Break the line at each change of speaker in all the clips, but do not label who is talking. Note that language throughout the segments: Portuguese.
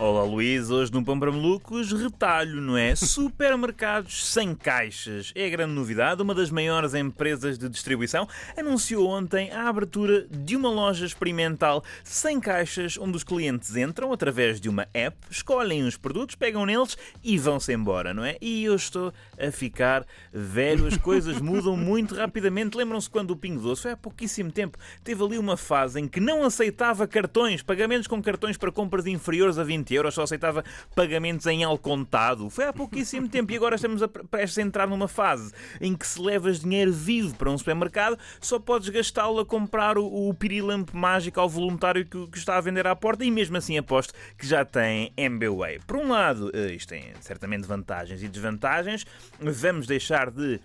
Olá Luís, hoje no Pão para Malucos, retalho, não é? Supermercados sem caixas. É a grande novidade. Uma das maiores empresas de distribuição anunciou ontem a abertura de uma loja experimental sem caixas, onde os clientes entram através de uma app, escolhem os produtos, pegam neles e vão-se embora, não é? E eu estou a ficar velho, as coisas mudam muito rapidamente. Lembram-se quando o Pingo Doce, foi há pouquíssimo tempo, teve ali uma fase em que não aceitava cartões, pagamentos com cartões para compras inferiores a 20 20 euros, só aceitava pagamentos em al contado. Foi há pouquíssimo tempo e agora estamos a, prestes a entrar numa fase em que se levas dinheiro vivo para um supermercado, só podes gastá-lo a comprar o, o pirilampo mágico ao voluntário que, que, está a vender à porta e mesmo assim aposto que já tem MBWay. Por um lado, eh, isto tem certamente vantagens e desvantagens. Vamos deixar de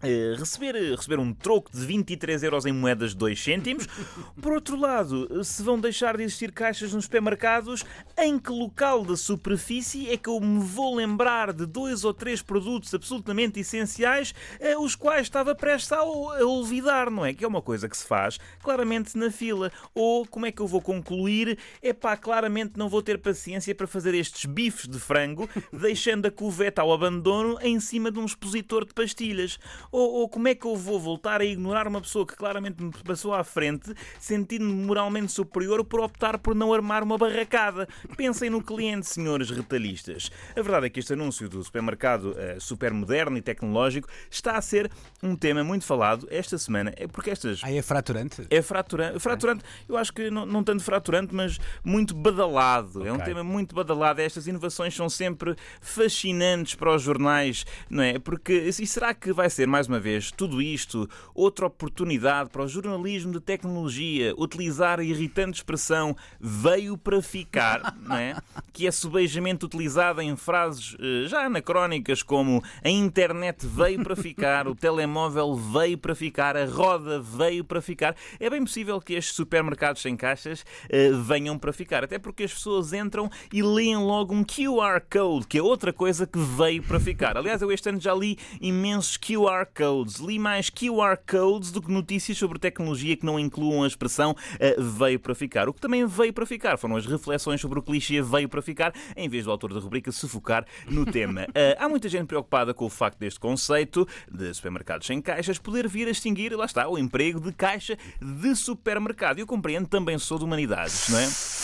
Uh, receber, receber um troco de 23 euros em moedas de 2 cêntimos. Por outro lado, se vão deixar de existir caixas nos supermercados, em que local da superfície é que eu me vou lembrar de dois ou três produtos absolutamente essenciais, uh, os quais estava prestes a, a olvidar, não é? Que é uma coisa que se faz claramente na fila. Ou como é que eu vou concluir? É pá, claramente não vou ter paciência para fazer estes bifes de frango, deixando a cuveta ao abandono em cima de um expositor de pastilhas. Ou, ou, como é que eu vou voltar a ignorar uma pessoa que claramente me passou à frente, sentindo-me moralmente superior por optar por não armar uma barracada? Pensem no cliente, senhores retalhistas. A verdade é que este anúncio do supermercado uh, super moderno e tecnológico está a ser um tema muito falado esta semana. É porque estas.
Ah, é fraturante?
É fraturante. Fraturante, eu acho que não, não tanto fraturante, mas muito badalado. Okay. É um tema muito badalado. Estas inovações são sempre fascinantes para os jornais, não é? Porque. E será que vai ser mais mais uma vez, tudo isto, outra oportunidade para o jornalismo de tecnologia utilizar a irritante expressão veio para ficar, não é? que é subejamente utilizada em frases eh, já anacrónicas como a internet veio para ficar, o telemóvel veio para ficar, a roda veio para ficar. É bem possível que estes supermercados sem caixas uh, venham para ficar, até porque as pessoas entram e leem logo um QR Code, que é outra coisa que veio para ficar. Aliás, eu este ano já li imensos QR codes. Li mais QR codes do que notícias sobre tecnologia que não incluam a expressão uh, veio para ficar. O que também veio para ficar foram as reflexões sobre o clichê veio para ficar, em vez do autor da rubrica se focar no tema. Uh, há muita gente preocupada com o facto deste conceito de supermercados sem caixas poder vir a extinguir, lá está, o emprego de caixa de supermercado. Eu compreendo, também sou de humanidades, não é?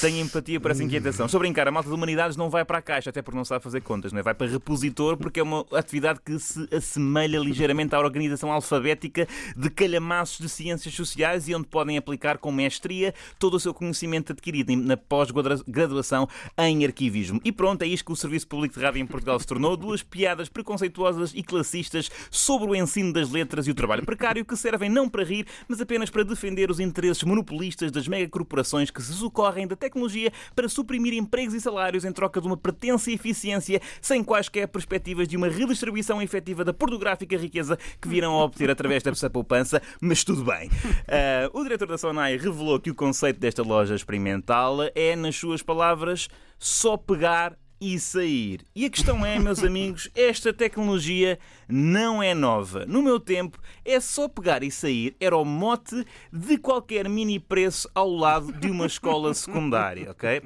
Tenho empatia por essa inquietação. A brincar, a malta de humanidades não vai para a caixa, até porque não sabe fazer contas, não é? Vai para repositor, porque é uma atividade que se assemelha ligeiramente à organização alfabética de calhamaços de ciências sociais e onde podem aplicar com mestria todo o seu conhecimento adquirido na pós-graduação em arquivismo. E pronto, é isto que o Serviço Público de Rádio em Portugal se tornou: duas piadas preconceituosas e classistas sobre o ensino das letras e o trabalho precário que servem não para rir, mas apenas para defender os interesses monopolistas das megacorporações que se socorrem da tecnologia para suprimir empregos e salários em troca de uma pretensa eficiência, sem quaisquer perspectivas de uma redistribuição efetiva da pornográfica riqueza que virão a obter através dessa poupança, mas tudo bem. Uh, o diretor da Sonai revelou que o conceito desta loja experimental é, nas suas palavras, só pegar e sair. E a questão é, meus amigos, esta tecnologia não é nova. No meu tempo, é só pegar e sair, era o mote de qualquer mini preço ao lado de uma escola secundária, ok?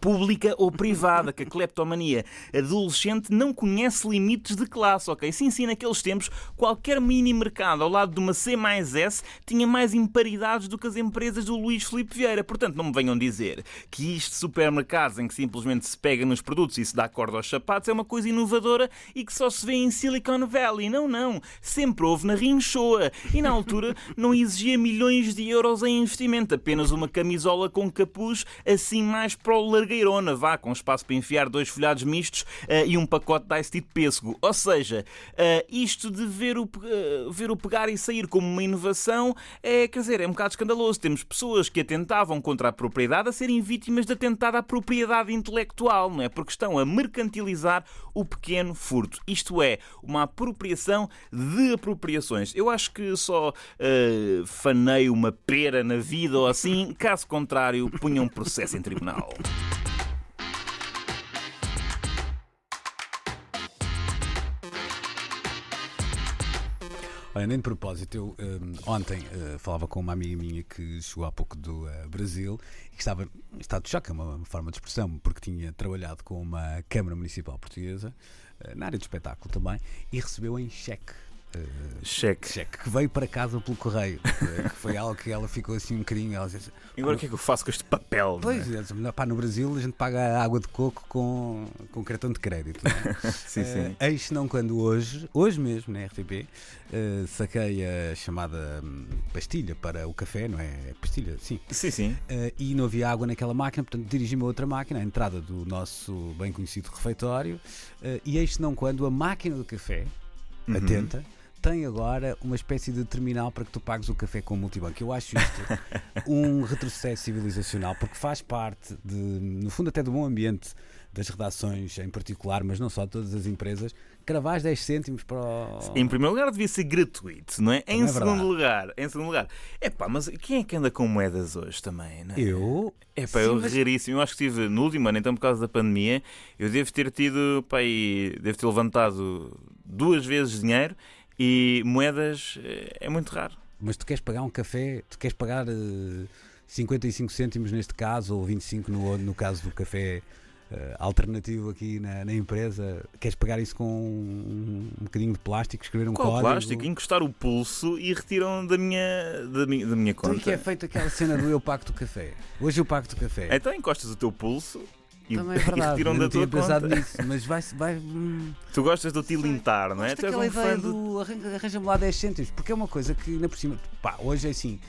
Pública ou privada, que a cleptomania adolescente não conhece limites de classe, ok? Sim, sim, naqueles tempos, qualquer mini mercado ao lado de uma C mais S tinha mais imparidades do que as empresas do Luís Filipe Vieira. Portanto, não me venham dizer que isto supermercados em que simplesmente se pega nos produtos e se dá corda aos sapatos é uma coisa inovadora e que só se vê em Silicon Valley. Não, não. Sempre houve na Rinchoa. E na altura não exigia milhões de euros em investimento, apenas uma camisola com capuz, assim mais para o largueirona, vá, com espaço para enfiar dois folhados mistos uh, e um pacote de ice de pêssego. Ou seja, uh, isto de ver o, uh, ver o pegar e sair como uma inovação é, quer dizer, é um bocado escandaloso. Temos pessoas que atentavam contra a propriedade a serem vítimas de atentada à propriedade intelectual, não é? Porque estão a mercantilizar o pequeno furto. Isto é, uma apropriação de apropriações. Eu acho que só uh, fanei uma pera na vida ou assim, caso contrário, punha um processo em tribunal.
Olha, nem de propósito, eu um, ontem uh, falava com uma amiga minha que chegou há pouco do uh, Brasil e que estava em estado de choque, é uma, forma de expressão, porque tinha trabalhado com uma Câmara Municipal Portuguesa, uh, na área do espetáculo também, e recebeu em cheque
Uh, cheque.
cheque que veio para casa pelo correio. que foi algo que ela ficou assim um bocadinho. Ela disse,
e agora o que é que eu faço com este papel?
Pois, é? pá, no Brasil a gente paga água de coco com, com cartão de crédito.
É? sim, uh, sim.
Eis não quando hoje, hoje mesmo na RTP, uh, saquei a chamada um, pastilha para o café, não é? é pastilha, sim.
Sim, sim.
Uh, e não havia água naquela máquina, portanto dirigi-me a outra máquina, a entrada do nosso bem conhecido refeitório, e eis não quando a máquina do café, uhum. atenta tem agora uma espécie de terminal para que tu pagues o café com o multibanco. Eu acho isto um retrocesso civilizacional, porque faz parte, de, no fundo, até do bom ambiente das redações em particular, mas não só todas as empresas, cravais 10 cêntimos para o...
Em primeiro lugar devia ser gratuito, não é? Também em é segundo lugar, em segundo lugar, é pá, mas quem é que anda com moedas hoje também, não é?
Eu?
É pá, eu mas... raríssimo, eu acho que estive no último ano, então por causa da pandemia, eu devo ter tido, pá, e devo ter levantado duas vezes dinheiro e moedas eh, é muito raro.
Mas tu queres pagar um café, tu queres pagar uh, eh, 55 cêntimos neste caso, ou 25 no, no caso do café uh, alternativo aqui na, na, empresa, queres pagar isso com um, um bocadinho de plástico, escrever um
Qual
código?
plástico? Encostar o pulso e retiram da minha, da minha, da minha conta.
Então, e que é feito aquela cena do eu pago do café? Hoje eu pago do café.
Então encostas o teu pulso
e, Também é verdade, e retiram da tua conta. Nisso, mas vai, vai, hum,
Tu gostas do tilintar, não é?
Tu és um fã do arranja-me lá 10 cêntimos, porque é uma coisa que ainda por cima, pá, hoje é assim,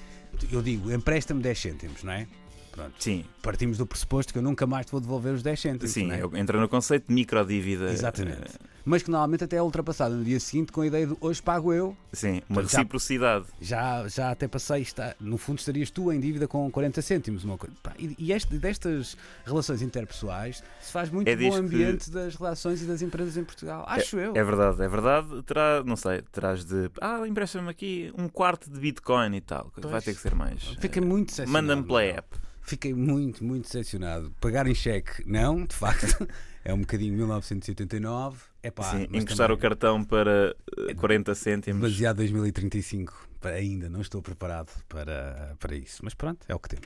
eu digo, empresta-me 10 cêntimos, não é? Pronto.
Sim.
Partimos do pressuposto que eu nunca mais te vou devolver os 10 cêntimos.
Sim,
é?
entra no conceito de microdívida.
Exatamente. Uh, mas que normalmente até é ultrapassado no dia seguinte com a ideia de hoje pago eu.
Sim, uma reciprocidade.
Já, já até passei, está, no fundo estarias tu em dívida com 40 cêntimos. Uma coisa. E, e este, destas relações interpessoais se faz muito é bom ambiente que... das relações e das empresas em Portugal. Acho
é,
eu.
É verdade, é verdade. Terá, não sei, terás de. Ah, empresta-me aqui um quarto de Bitcoin e tal. Pois, Vai ter que ser mais.
Fica muito
Manda-me pela app.
Fiquei muito, muito decepcionado. Pagar em cheque, não, de facto. é um bocadinho 1989. É pá,
Sim, encostar também... o cartão para 40 eh, cêntimos.
Baseado 2035. Ainda não estou preparado para, para isso. Mas pronto, é o que temos.